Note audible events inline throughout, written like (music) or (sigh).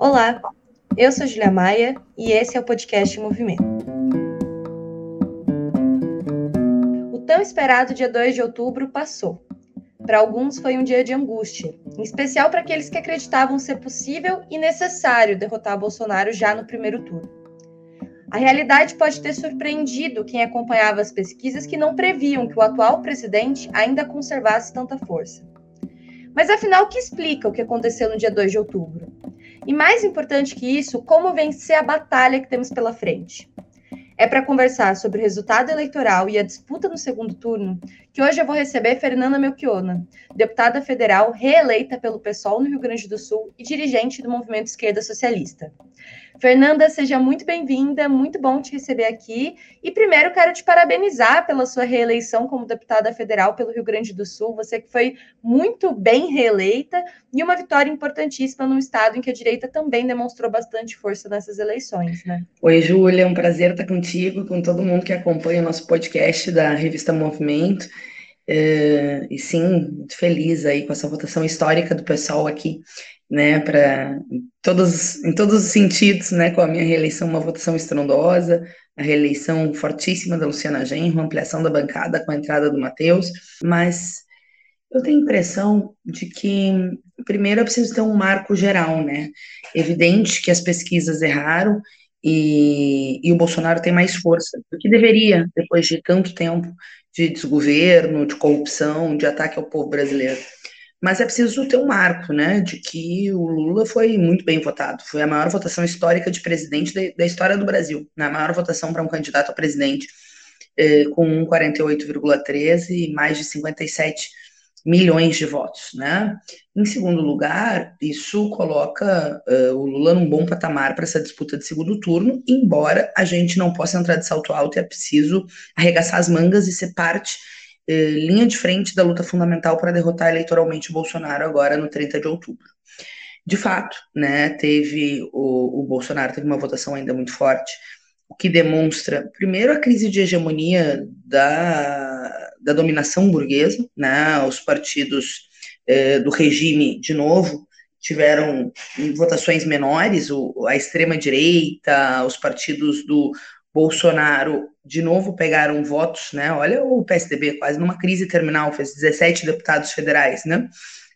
Olá, eu sou Julia Maia e esse é o podcast Movimento. O tão esperado dia 2 de outubro passou. Para alguns foi um dia de angústia, em especial para aqueles que acreditavam ser possível e necessário derrotar Bolsonaro já no primeiro turno. A realidade pode ter surpreendido quem acompanhava as pesquisas que não previam que o atual presidente ainda conservasse tanta força. Mas afinal, o que explica o que aconteceu no dia 2 de outubro? E mais importante que isso, como vencer a batalha que temos pela frente? É para conversar sobre o resultado eleitoral e a disputa no segundo turno que hoje eu vou receber Fernanda Melchiona, deputada federal reeleita pelo PSOL no Rio Grande do Sul e dirigente do Movimento Esquerda Socialista. Fernanda, seja muito bem-vinda, muito bom te receber aqui. E primeiro quero te parabenizar pela sua reeleição como deputada federal pelo Rio Grande do Sul. Você que foi muito bem reeleita e uma vitória importantíssima num estado em que a direita também demonstrou bastante força nessas eleições, né? Oi, Júlia, é um prazer estar contigo, com todo mundo que acompanha o nosso podcast da revista Movimento. É, e sim, muito feliz aí com essa votação histórica do pessoal aqui né, para todos, em todos os sentidos, né, com a minha reeleição, uma votação estrondosa, a reeleição fortíssima da Luciana Genro, ampliação da bancada com a entrada do Matheus, mas eu tenho a impressão de que, primeiro, eu preciso ter um marco geral, né, evidente que as pesquisas erraram e, e o Bolsonaro tem mais força do que deveria, depois de tanto tempo de desgoverno, de corrupção, de ataque ao povo brasileiro mas é preciso ter um marco, né, de que o Lula foi muito bem votado. Foi a maior votação histórica de presidente de, da história do Brasil, né, a maior votação para um candidato a presidente, eh, com 48,13 e mais de 57 milhões de votos, né? Em segundo lugar, isso coloca uh, o Lula num bom patamar para essa disputa de segundo turno, embora a gente não possa entrar de salto alto, é preciso arregaçar as mangas e ser parte eh, linha de frente da luta fundamental para derrotar eleitoralmente o Bolsonaro agora no 30 de outubro. De fato, né, teve o, o Bolsonaro teve uma votação ainda muito forte, o que demonstra, primeiro, a crise de hegemonia da, da dominação burguesa, né, os partidos eh, do regime, de novo, tiveram votações menores, o, a extrema-direita, os partidos do Bolsonaro de novo pegaram votos, né? Olha o PSDB quase numa crise terminal, fez 17 deputados federais, né?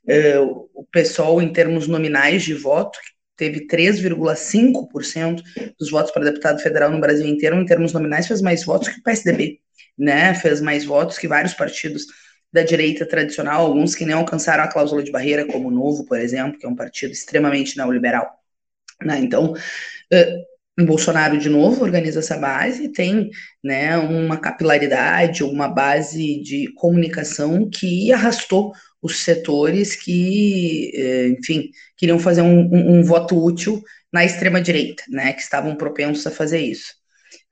É, o PSOL, em termos nominais de voto, teve 3,5% dos votos para deputado federal no Brasil inteiro, em termos nominais, fez mais votos que o PSDB, né? Fez mais votos que vários partidos da direita tradicional, alguns que nem alcançaram a cláusula de barreira, como o Novo, por exemplo, que é um partido extremamente neoliberal. Né? Então, o Bolsonaro de novo organiza essa base e tem né, uma capilaridade, uma base de comunicação que arrastou os setores que, eh, enfim, queriam fazer um, um, um voto útil na extrema-direita, né, que estavam propensos a fazer isso.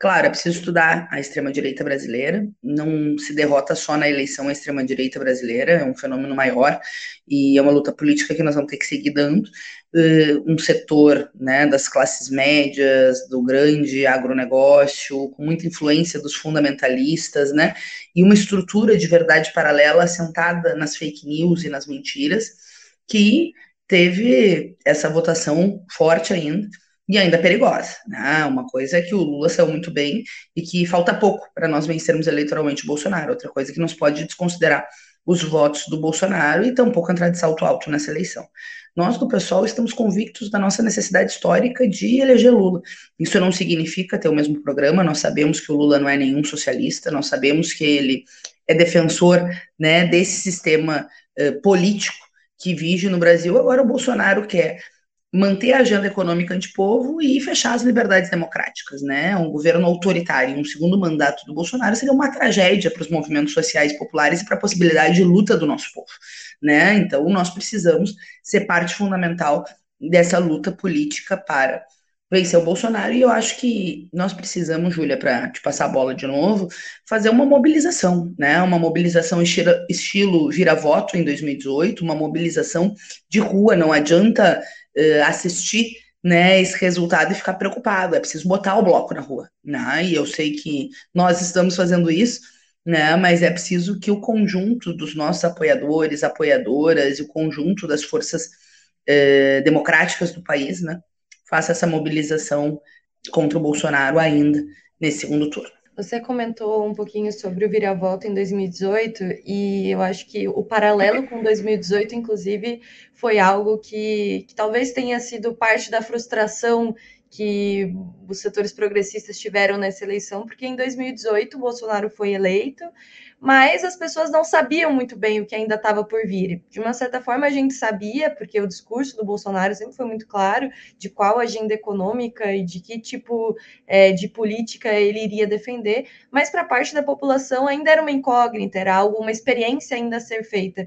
Claro, é preciso estudar a extrema-direita brasileira, não se derrota só na eleição a extrema-direita brasileira, é um fenômeno maior e é uma luta política que nós vamos ter que seguir dando. Uh, um setor né, das classes médias, do grande agronegócio, com muita influência dos fundamentalistas, né, e uma estrutura de verdade paralela assentada nas fake news e nas mentiras, que teve essa votação forte ainda e ainda perigosa. Né? Uma coisa é que o Lula saiu muito bem e que falta pouco para nós vencermos eleitoralmente o Bolsonaro. Outra coisa é que nos pode desconsiderar os votos do Bolsonaro e tampouco entrar de salto alto nessa eleição. Nós do pessoal estamos convictos da nossa necessidade histórica de eleger Lula. Isso não significa ter o mesmo programa, nós sabemos que o Lula não é nenhum socialista, nós sabemos que ele é defensor né, desse sistema uh, político que vige no Brasil. Agora o Bolsonaro quer manter a agenda econômica antipovo e fechar as liberdades democráticas, né? Um governo autoritário, um segundo mandato do Bolsonaro seria uma tragédia para os movimentos sociais populares e para a possibilidade de luta do nosso povo, né? Então nós precisamos ser parte fundamental dessa luta política para vencer o Bolsonaro e eu acho que nós precisamos, Júlia, para te passar a bola de novo, fazer uma mobilização, né? Uma mobilização estilo, estilo vira-voto em 2018, uma mobilização de rua, não adianta uh, assistir né, esse resultado e ficar preocupado. É preciso botar o bloco na rua. Né? E eu sei que nós estamos fazendo isso, né, mas é preciso que o conjunto dos nossos apoiadores, apoiadoras e o conjunto das forças uh, democráticas do país né, faça essa mobilização contra o Bolsonaro ainda nesse segundo turno. Você comentou um pouquinho sobre o vira-volta em 2018 e eu acho que o paralelo com 2018, inclusive, foi algo que, que talvez tenha sido parte da frustração que os setores progressistas tiveram nessa eleição, porque em 2018 o Bolsonaro foi eleito, mas as pessoas não sabiam muito bem o que ainda estava por vir. De uma certa forma, a gente sabia, porque o discurso do Bolsonaro sempre foi muito claro de qual agenda econômica e de que tipo é, de política ele iria defender, mas para parte da população ainda era uma incógnita, era algo, uma experiência ainda a ser feita.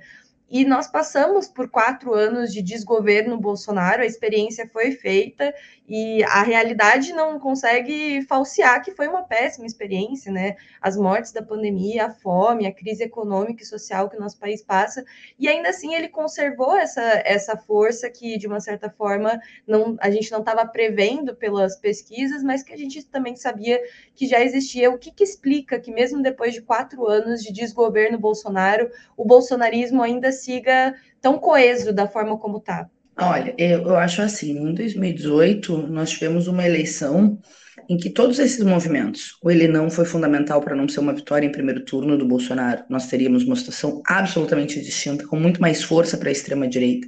E nós passamos por quatro anos de desgoverno Bolsonaro, a experiência foi feita e a realidade não consegue falsear que foi uma péssima experiência, né? As mortes da pandemia, a fome, a crise econômica e social que o nosso país passa, e ainda assim ele conservou essa, essa força que, de uma certa forma, não, a gente não estava prevendo pelas pesquisas, mas que a gente também sabia que já existia. O que, que explica que, mesmo depois de quatro anos de desgoverno Bolsonaro, o bolsonarismo ainda siga tão coeso da forma como está? Olha, eu, acho assim, em 2018 nós tivemos uma eleição em que todos esses movimentos, o ele não foi fundamental para não ser uma vitória em primeiro turno do Bolsonaro, nós teríamos uma situação absolutamente distinta, com muito mais força para a extrema-direita.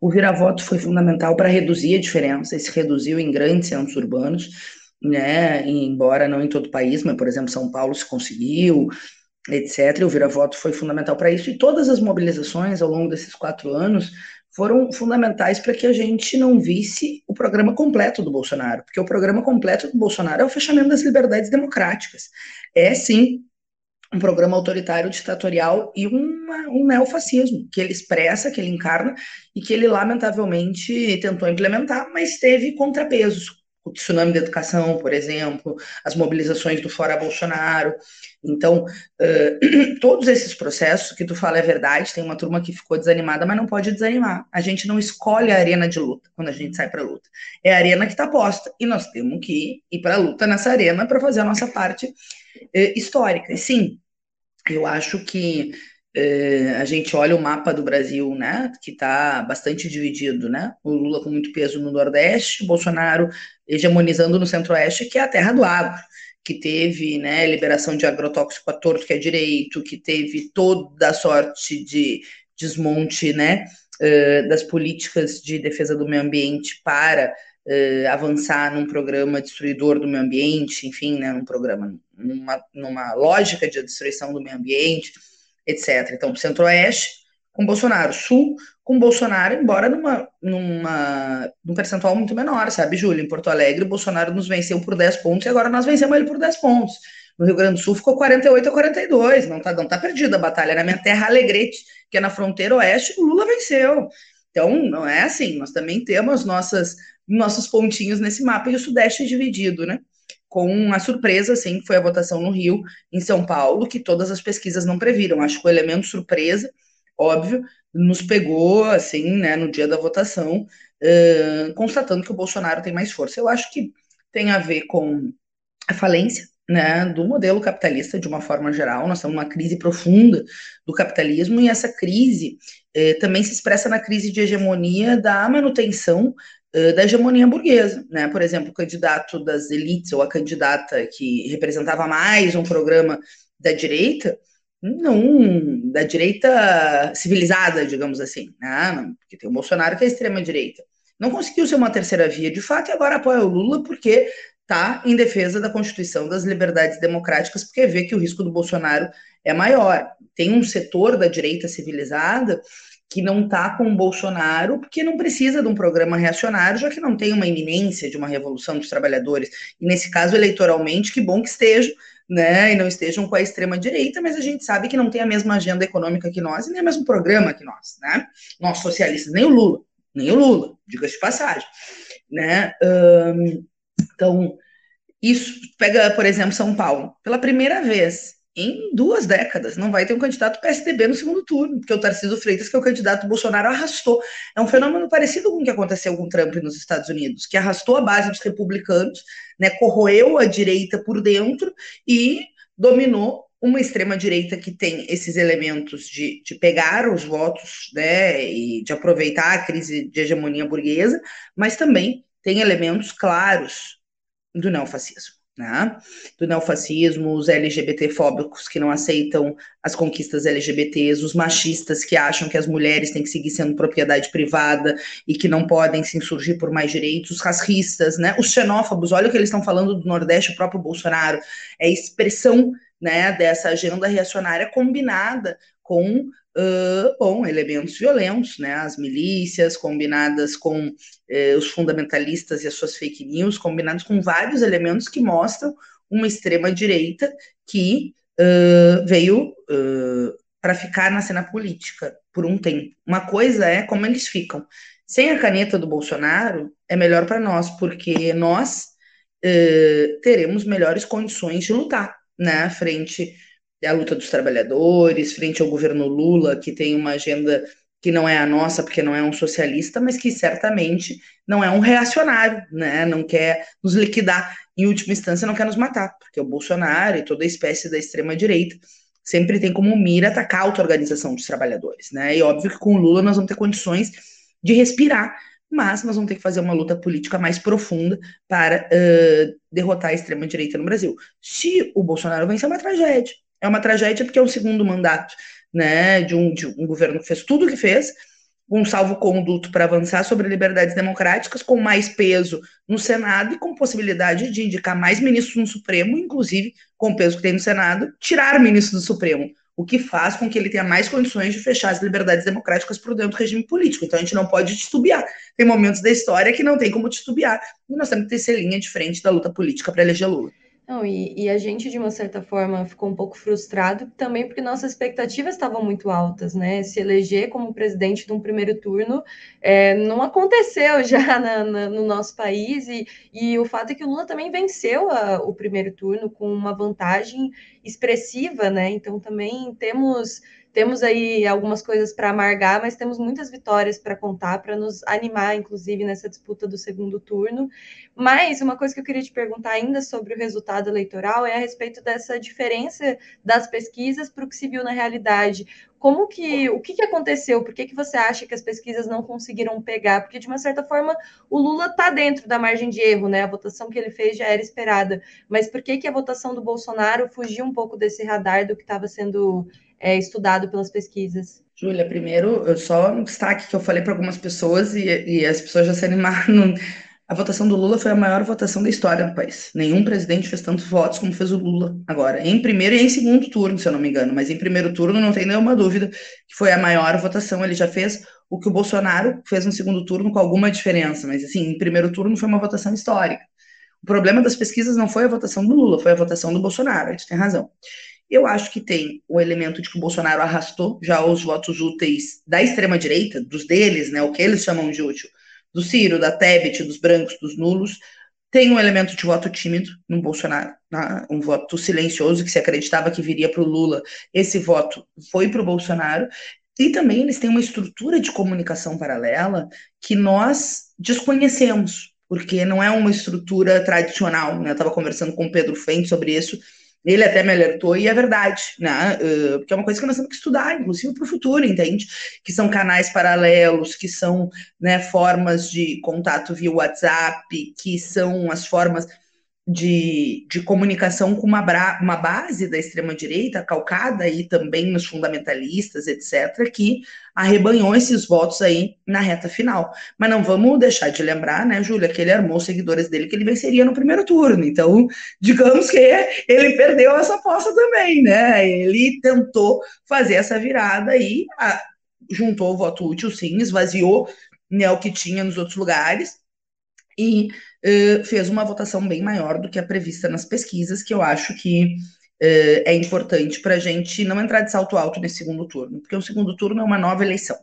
O vira-voto foi fundamental para reduzir a diferença, e se reduziu em grandes centros urbanos, né, embora não em todo o país, mas, por exemplo, São Paulo se conseguiu, etc. E o vira-voto foi fundamental para isso, e todas as mobilizações ao longo desses quatro anos foram fundamentais para que a gente não visse o programa completo do Bolsonaro, porque o programa completo do Bolsonaro é o fechamento das liberdades democráticas. É sim um programa autoritário, ditatorial e uma, um neofascismo, que ele expressa, que ele encarna e que ele, lamentavelmente, tentou implementar, mas teve contrapesos o tsunami da educação, por exemplo, as mobilizações do Fora Bolsonaro. Então, uh, (clears throat) todos esses processos que tu fala é verdade, tem uma turma que ficou desanimada, mas não pode desanimar. A gente não escolhe a arena de luta quando a gente sai para a luta. É a arena que está posta, e nós temos que ir para a luta nessa arena para fazer a nossa parte uh, histórica. E sim, eu acho que Uh, a gente olha o mapa do Brasil, né, que está bastante dividido, né, o Lula com muito peso no Nordeste, o Bolsonaro hegemonizando no Centro-Oeste, que é a terra do agro, que teve né, liberação de agrotóxico a torto que é direito, que teve toda a sorte de desmonte né, uh, das políticas de defesa do meio ambiente para uh, avançar num programa destruidor do meio ambiente, enfim, né, num programa, numa, numa lógica de destruição do meio ambiente, etc. Então, Centro-Oeste com Bolsonaro, Sul com Bolsonaro, embora numa, numa, num percentual muito menor, sabe, Júlio? Em Porto Alegre, o Bolsonaro nos venceu por 10 pontos e agora nós vencemos ele por 10 pontos. No Rio Grande do Sul ficou 48 a 42, não tá, não tá perdida a batalha. Na minha terra, Alegrete, que é na fronteira oeste, o Lula venceu. Então, não é assim, nós também temos nossas, nossos pontinhos nesse mapa e o Sudeste é dividido, né? Com a surpresa, assim, que foi a votação no Rio, em São Paulo, que todas as pesquisas não previram. Acho que o elemento surpresa, óbvio, nos pegou, assim, né, no dia da votação, uh, constatando que o Bolsonaro tem mais força. Eu acho que tem a ver com a falência né, do modelo capitalista de uma forma geral. Nós estamos numa crise profunda do capitalismo e essa crise eh, também se expressa na crise de hegemonia da manutenção da hegemonia burguesa. Né? Por exemplo, o candidato das elites ou a candidata que representava mais um programa da direita não da direita civilizada, digamos assim, né? porque tem o Bolsonaro que é extrema direita. Não conseguiu ser uma terceira via de fato e agora apoia o Lula porque está em defesa da Constituição das liberdades democráticas, porque vê que o risco do Bolsonaro é maior. Tem um setor da direita civilizada que não está com o Bolsonaro, porque não precisa de um programa reacionário, já que não tem uma iminência de uma revolução dos trabalhadores. E nesse caso, eleitoralmente, que bom que esteja, né, e não estejam com a extrema direita, mas a gente sabe que não tem a mesma agenda econômica que nós e nem o mesmo programa que nós, né? Nós socialistas, nem o Lula, nem o Lula, diga-se de passagem, né? Um, então, isso pega, por exemplo, São Paulo, pela primeira vez em duas décadas, não vai ter um candidato PSDB no segundo turno, porque o Tarcísio Freitas, que é o candidato Bolsonaro, arrastou. É um fenômeno parecido com o que aconteceu com Trump nos Estados Unidos, que arrastou a base dos republicanos, né, corroeu a direita por dentro e dominou uma extrema-direita que tem esses elementos de, de pegar os votos né, e de aproveitar a crise de hegemonia burguesa, mas também tem elementos claros do neofascismo né? do neofascismo, os LGBTfóbicos que não aceitam as conquistas LGBTs, os machistas que acham que as mulheres têm que seguir sendo propriedade privada e que não podem se insurgir por mais direitos, os racistas, né? os xenófobos, olha o que eles estão falando do Nordeste, o próprio Bolsonaro, é expressão né, dessa agenda reacionária combinada com uh, bom, elementos violentos, né? As milícias combinadas com uh, os fundamentalistas e as suas fake news, combinados com vários elementos que mostram uma extrema direita que uh, veio para ficar na cena política por um tempo. Uma coisa é como eles ficam. Sem a caneta do Bolsonaro é melhor para nós, porque nós teremos melhores condições de lutar, né, frente a luta dos trabalhadores, frente ao governo Lula, que tem uma agenda que não é a nossa, porque não é um socialista, mas que certamente não é um reacionário, né? Não quer nos liquidar, em última instância, não quer nos matar, porque o Bolsonaro e toda a espécie da extrema-direita sempre tem como mira atacar a auto-organização dos trabalhadores, né? E óbvio que com o Lula nós vamos ter condições de respirar, mas nós vamos ter que fazer uma luta política mais profunda para uh, derrotar a extrema-direita no Brasil. Se o Bolsonaro vencer, é uma tragédia é uma tragédia porque é um segundo mandato né, de, um, de um governo que fez tudo o que fez, um salvo-conduto para avançar sobre liberdades democráticas, com mais peso no Senado e com possibilidade de indicar mais ministros no Supremo, inclusive com o peso que tem no Senado, tirar ministros do Supremo, o que faz com que ele tenha mais condições de fechar as liberdades democráticas por dentro do regime político. Então a gente não pode titubear. Tem momentos da história que não tem como titubear, e nós temos que ter linha de frente da luta política para eleger Lula. Não, e, e, a gente, de uma certa forma, ficou um pouco frustrado também porque nossas expectativas estavam muito altas, né? Se eleger como presidente de um primeiro turno é, não aconteceu (laughs) já na, na, no nosso país, e, e o fato é que o Lula também venceu a, o primeiro turno com uma vantagem expressiva, né? Então também temos temos aí algumas coisas para amargar, mas temos muitas vitórias para contar, para nos animar, inclusive, nessa disputa do segundo turno. Mas uma coisa que eu queria te perguntar ainda sobre o resultado eleitoral é a respeito dessa diferença das pesquisas para o que se viu na realidade. Como que o que, que aconteceu? Por que, que você acha que as pesquisas não conseguiram pegar? Porque, de uma certa forma, o Lula está dentro da margem de erro, né? A votação que ele fez já era esperada. Mas por que, que a votação do Bolsonaro fugiu um pouco desse radar do que estava sendo é, estudado pelas pesquisas. Júlia, primeiro, só um destaque que eu falei para algumas pessoas e, e, as pessoas já se animaram. (laughs) A votação do Lula foi a maior votação da história do país. Nenhum presidente fez tantos votos como fez o Lula agora. Em primeiro e em segundo turno, se eu não me engano. Mas em primeiro turno não tem nenhuma dúvida que foi a maior votação. Ele já fez o que o Bolsonaro fez no segundo turno com alguma diferença. Mas assim, em primeiro turno foi uma votação histórica. O problema das pesquisas não foi a votação do Lula, foi a votação do Bolsonaro. A gente tem razão. Eu acho que tem o elemento de que o Bolsonaro arrastou já os votos úteis da extrema-direita, dos deles, né, o que eles chamam de útil, do Ciro, da Tebet, dos brancos, dos nulos. Tem um elemento de voto tímido no Bolsonaro, né, um voto silencioso que se acreditava que viria para o Lula. Esse voto foi para o Bolsonaro. E também eles têm uma estrutura de comunicação paralela que nós desconhecemos, porque não é uma estrutura tradicional. Né? Eu estava conversando com o Pedro Fente sobre isso ele até me alertou, e é verdade, né? Uh, porque é uma coisa que nós temos que estudar, inclusive para o futuro, entende? Que são canais paralelos, que são né, formas de contato via WhatsApp, que são as formas de, de comunicação com uma, uma base da extrema-direita, calcada aí também nos fundamentalistas, etc., que arrebanhou esses votos aí na reta final. Mas não vamos deixar de lembrar, né, Júlia, que ele armou seguidores dele que ele venceria no primeiro turno. Então, digamos que ele perdeu essa aposta também, né? Ele tentou fazer essa virada aí, a, juntou o voto útil, sim, esvaziou né, o que tinha nos outros lugares e uh, fez uma votação bem maior do que a prevista nas pesquisas, que eu acho que uh, é importante para a gente não entrar de salto alto nesse segundo turno, porque o segundo turno é uma nova eleição.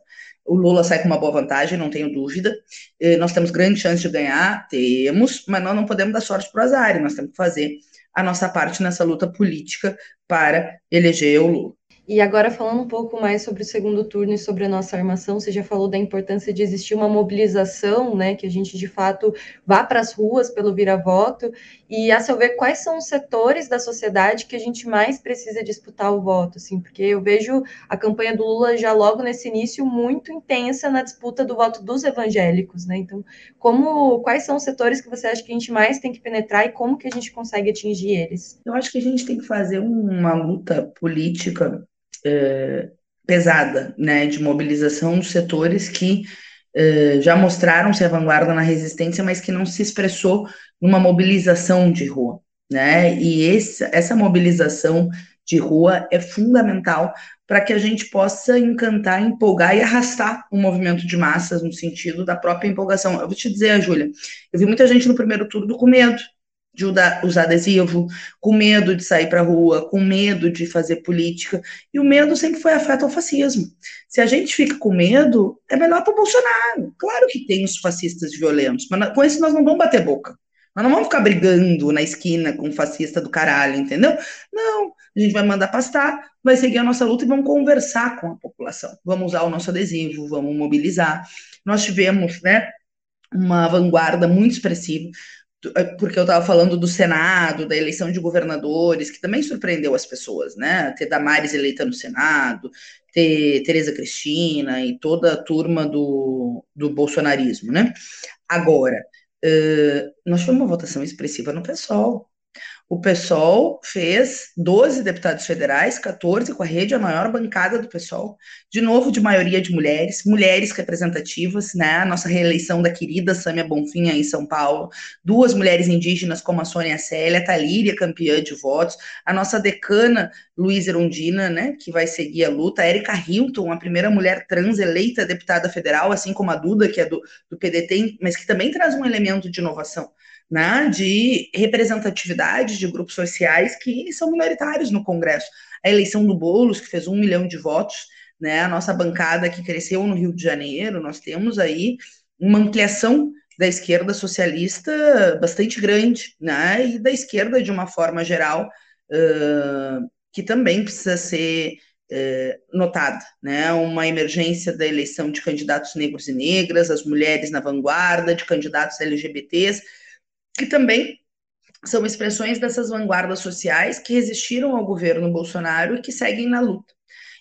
O Lula sai com uma boa vantagem, não tenho dúvida. Uh, nós temos grande chance de ganhar, temos, mas nós não podemos dar sorte para o azar, nós temos que fazer a nossa parte nessa luta política para eleger o Lula. E agora, falando um pouco mais sobre o segundo turno e sobre a nossa armação, você já falou da importância de existir uma mobilização, né, que a gente de fato vá para as ruas pelo vira-voto, e a seu ver, quais são os setores da sociedade que a gente mais precisa disputar o voto, assim, porque eu vejo a campanha do Lula já logo nesse início muito intensa na disputa do voto dos evangélicos, né, então, como, quais são os setores que você acha que a gente mais tem que penetrar e como que a gente consegue atingir eles? Eu acho que a gente tem que fazer uma luta política é, pesada, né, de mobilização dos setores que é, já mostraram ser vanguarda na resistência, mas que não se expressou numa mobilização de rua, né? E esse, essa mobilização de rua é fundamental para que a gente possa encantar, empolgar e arrastar o um movimento de massas no sentido da própria empolgação. Eu vou te dizer, Júlia, eu vi muita gente no primeiro turno com medo, de usar adesivo, com medo de sair para a rua, com medo de fazer política. E o medo sempre foi afeto ao fascismo. Se a gente fica com medo, é melhor para o Bolsonaro. Claro que tem os fascistas violentos, mas com esses nós não vamos bater boca. Nós não vamos ficar brigando na esquina com o fascista do caralho, entendeu? Não, a gente vai mandar pastar, vai seguir a nossa luta e vamos conversar com a população. Vamos usar o nosso adesivo, vamos mobilizar. Nós tivemos, né, uma vanguarda muito expressiva porque eu estava falando do Senado, da eleição de governadores, que também surpreendeu as pessoas, né? Ter Damares eleita no Senado, ter Tereza Cristina e toda a turma do, do bolsonarismo, né? Agora, uh, nós tivemos uma votação expressiva no PSOL. O PSOL fez 12 deputados federais, 14 com a rede, a maior bancada do PSOL, de novo de maioria de mulheres, mulheres representativas, né? A nossa reeleição da querida Sâmia Bonfim em São Paulo, duas mulheres indígenas como a Sônia Célia, Talíria campeã de votos, a nossa decana Luísa Erundina, né, que vai seguir a luta, a Erika Hilton, a primeira mulher trans eleita deputada federal, assim como a Duda, que é do, do PDT, mas que também traz um elemento de inovação né, de representatividade de grupos sociais que são minoritários no Congresso. A eleição do Boulos, que fez um milhão de votos, né, a nossa bancada que cresceu no Rio de Janeiro, nós temos aí uma ampliação da esquerda socialista bastante grande, né, e da esquerda de uma forma geral, uh, que também precisa ser notada, né, uma emergência da eleição de candidatos negros e negras, as mulheres na vanguarda, de candidatos LGBTs, que também são expressões dessas vanguardas sociais que resistiram ao governo Bolsonaro e que seguem na luta.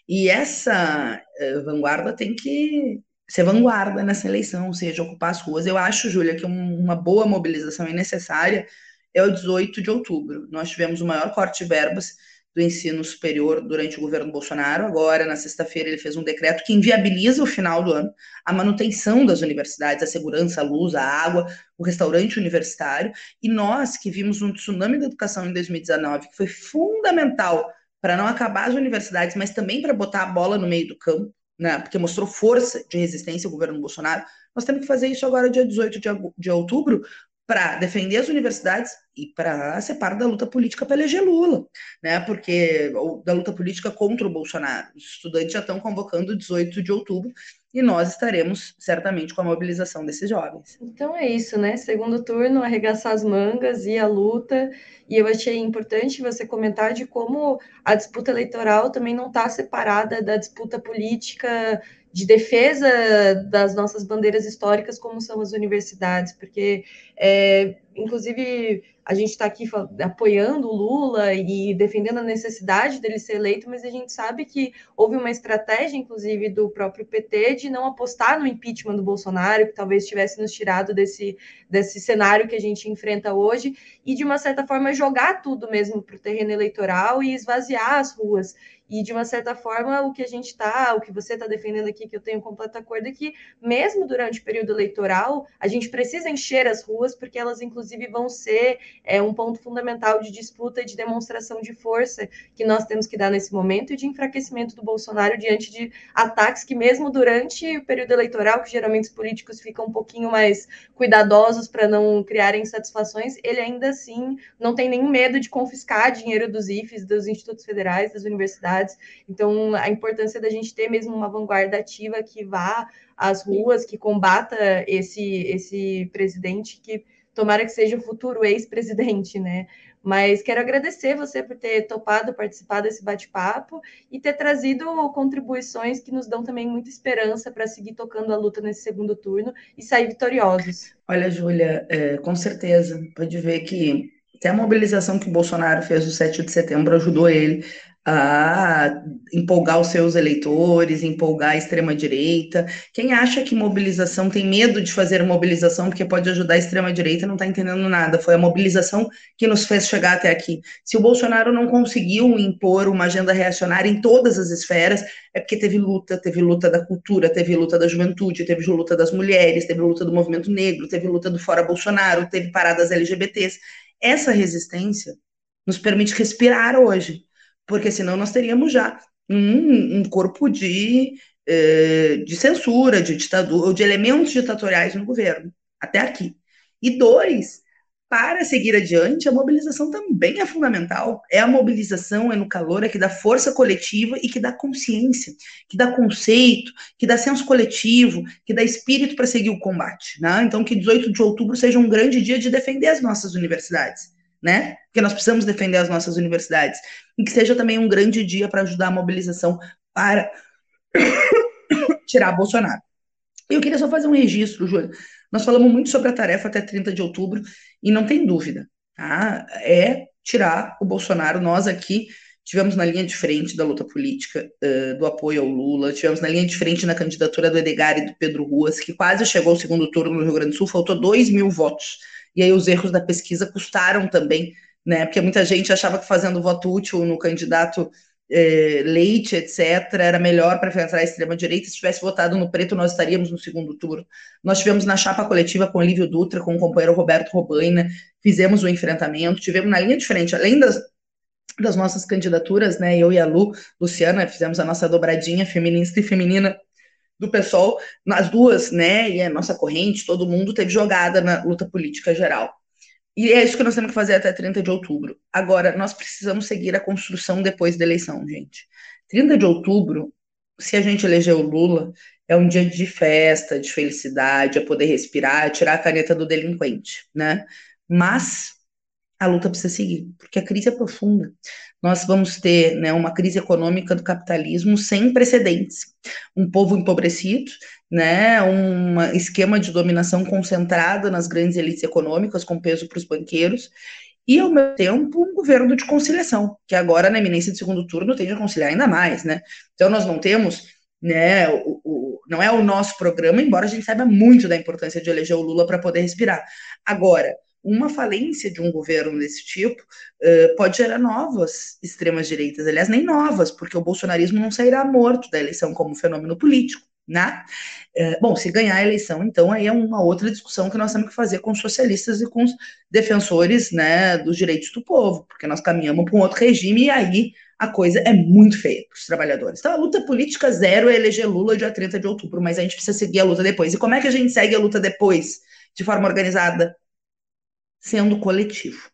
E essa uh, vanguarda tem que ser vanguarda nessa eleição, ou seja, ocupar as ruas. Eu acho, Júlia, que um, uma boa mobilização é necessária é o 18 de outubro. Nós tivemos o maior corte de verbas do ensino superior durante o governo Bolsonaro. Agora, na sexta-feira, ele fez um decreto que inviabiliza o final do ano, a manutenção das universidades, a segurança, a luz, a água, o restaurante universitário. E nós, que vimos um tsunami da educação em 2019, que foi fundamental para não acabar as universidades, mas também para botar a bola no meio do campo, né, porque mostrou força de resistência ao governo Bolsonaro, nós temos que fazer isso agora, dia 18 de, de outubro, para defender as universidades e para ser parte da luta política para eleger Lula, né? Porque ou da luta política contra o Bolsonaro. Os estudantes já estão convocando 18 de outubro e nós estaremos certamente com a mobilização desses jovens. Então é isso, né? Segundo turno, arregaçar as mangas e a luta. E eu achei importante você comentar de como a disputa eleitoral também não está separada da disputa política de defesa das nossas bandeiras históricas, como são as universidades, porque, é, inclusive, a gente está aqui apoiando o Lula e defendendo a necessidade dele ser eleito, mas a gente sabe que houve uma estratégia, inclusive, do próprio PT de não apostar no impeachment do Bolsonaro, que talvez tivesse nos tirado desse, desse cenário que a gente enfrenta hoje, e de uma certa forma jogar tudo mesmo para o terreno eleitoral e esvaziar as ruas. E de uma certa forma, o que a gente está, o que você está defendendo aqui, que eu tenho completa acordo, é que mesmo durante o período eleitoral, a gente precisa encher as ruas, porque elas, inclusive, vão ser é um ponto fundamental de disputa e de demonstração de força que nós temos que dar nesse momento e de enfraquecimento do Bolsonaro diante de ataques que, mesmo durante o período eleitoral, que geralmente os políticos ficam um pouquinho mais cuidadosos para não criarem insatisfações, ele ainda assim não tem nenhum medo de confiscar dinheiro dos IFES, dos institutos federais, das universidades. Então, a importância da gente ter mesmo uma vanguarda ativa que vá às ruas, que combata esse, esse presidente que tomara que seja o futuro ex-presidente, né? Mas quero agradecer você por ter topado participar desse bate-papo e ter trazido contribuições que nos dão também muita esperança para seguir tocando a luta nesse segundo turno e sair vitoriosos. Olha, Júlia, é, com certeza, pode ver que até a mobilização que o Bolsonaro fez no 7 de setembro ajudou ele a empolgar os seus eleitores, empolgar a extrema-direita. Quem acha que mobilização tem medo de fazer mobilização porque pode ajudar a extrema-direita não está entendendo nada. Foi a mobilização que nos fez chegar até aqui. Se o Bolsonaro não conseguiu impor uma agenda reacionária em todas as esferas, é porque teve luta, teve luta da cultura, teve luta da juventude, teve luta das mulheres, teve luta do movimento negro, teve luta do Fora Bolsonaro, teve paradas LGBTs. Essa resistência nos permite respirar hoje porque senão nós teríamos já um, um corpo de, eh, de censura, de ditadura, de elementos ditatoriais no governo, até aqui. E dois, para seguir adiante, a mobilização também é fundamental. É a mobilização, é no calor, é que dá força coletiva e que dá consciência, que dá conceito, que dá senso coletivo, que dá espírito para seguir o combate. Né? Então, que 18 de outubro seja um grande dia de defender as nossas universidades né? Porque nós precisamos defender as nossas universidades. E que seja também um grande dia para ajudar a mobilização para (coughs) tirar Bolsonaro. Eu queria só fazer um registro, Júlia. Nós falamos muito sobre a tarefa até 30 de outubro, e não tem dúvida, tá? É tirar o Bolsonaro. Nós aqui tivemos na linha de frente da luta política, uh, do apoio ao Lula, tivemos na linha de frente na candidatura do Edgar e do Pedro Ruas, que quase chegou ao segundo turno no Rio Grande do Sul, faltou 2 mil votos e aí os erros da pesquisa custaram também, né? Porque muita gente achava que fazendo voto útil no candidato eh, Leite, etc., era melhor para enfrentar a extrema-direita. Se tivesse votado no preto, nós estaríamos no segundo turno. Nós tivemos na chapa coletiva com Lívio Dutra, com o companheiro Roberto Robaina, fizemos o enfrentamento, tivemos na linha de frente, além das, das nossas candidaturas, né? Eu e a Lu, Luciana, fizemos a nossa dobradinha feminista e feminina do pessoal, nas duas, né, e a nossa corrente, todo mundo teve jogada na luta política geral. E é isso que nós temos que fazer até 30 de outubro. Agora, nós precisamos seguir a construção depois da eleição, gente. 30 de outubro, se a gente eleger o Lula, é um dia de festa, de felicidade, é poder respirar, tirar a caneta do delinquente, né? Mas a luta precisa seguir, porque a crise é profunda. Nós vamos ter né, uma crise econômica do capitalismo sem precedentes. Um povo empobrecido, né, um esquema de dominação concentrada nas grandes elites econômicas, com peso para os banqueiros, e, ao mesmo tempo, um governo de conciliação, que agora, na eminência de segundo turno, tende a conciliar ainda mais. Né? Então, nós não temos né, o, o, não é o nosso programa, embora a gente saiba muito da importância de eleger o Lula para poder respirar. Agora, uma falência de um governo desse tipo uh, pode gerar novas extremas direitas, aliás, nem novas, porque o bolsonarismo não sairá morto da eleição como fenômeno político, né? Uh, bom, se ganhar a eleição, então aí é uma outra discussão que nós temos que fazer com os socialistas e com os defensores, né, dos direitos do povo, porque nós caminhamos para um outro regime e aí a coisa é muito feia para os trabalhadores. Então, a luta política zero é eleger Lula dia 30 de outubro, mas a gente precisa seguir a luta depois. E como é que a gente segue a luta depois? De forma organizada, sendo coletivo,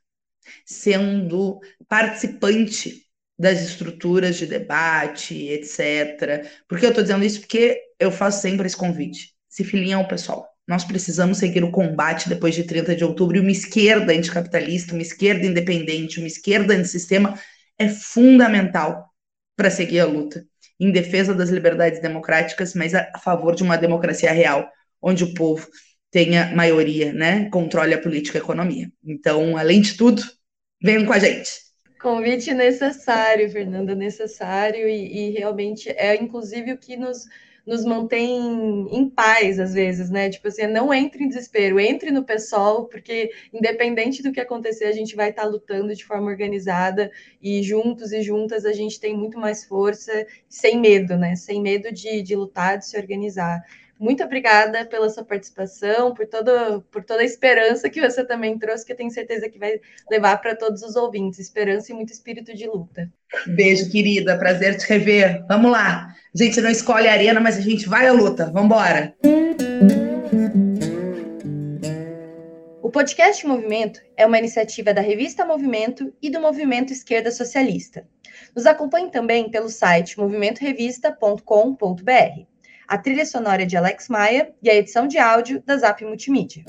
sendo participante das estruturas de debate, etc. Por que eu estou dizendo isso? Porque eu faço sempre esse convite. Se filinha ao pessoal. Nós precisamos seguir o combate depois de 30 de outubro e uma esquerda anticapitalista, uma esquerda independente, uma esquerda antissistema é fundamental para seguir a luta em defesa das liberdades democráticas, mas a favor de uma democracia real, onde o povo tenha maioria, né? Controle a política e a economia. Então, além de tudo, venham com a gente. Convite necessário, Fernanda, necessário, e, e realmente é inclusive o que nos, nos mantém em paz às vezes, né? Tipo assim, não entre em desespero, entre no pessoal, porque independente do que acontecer, a gente vai estar lutando de forma organizada e juntos e juntas a gente tem muito mais força, sem medo, né? Sem medo de, de lutar, de se organizar. Muito obrigada pela sua participação, por, todo, por toda a esperança que você também trouxe, que eu tenho certeza que vai levar para todos os ouvintes. Esperança e muito espírito de luta. Beijo, querida. Prazer te rever. Vamos lá. A gente não escolhe a arena, mas a gente vai à luta. Vamos embora. O podcast Movimento é uma iniciativa da revista Movimento e do Movimento Esquerda Socialista. Nos acompanhe também pelo site movimentorevista.com.br a trilha sonora de Alex Maia e a edição de áudio da Zap Multimídia.